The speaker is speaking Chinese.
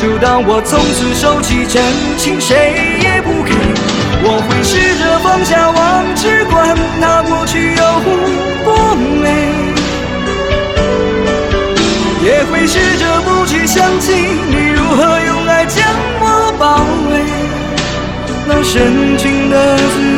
就当我从此收起真情，谁也不给。我会试着放下往事，管它过去有多美。也会试着不去想起你如何用爱将我包围，那深情的滋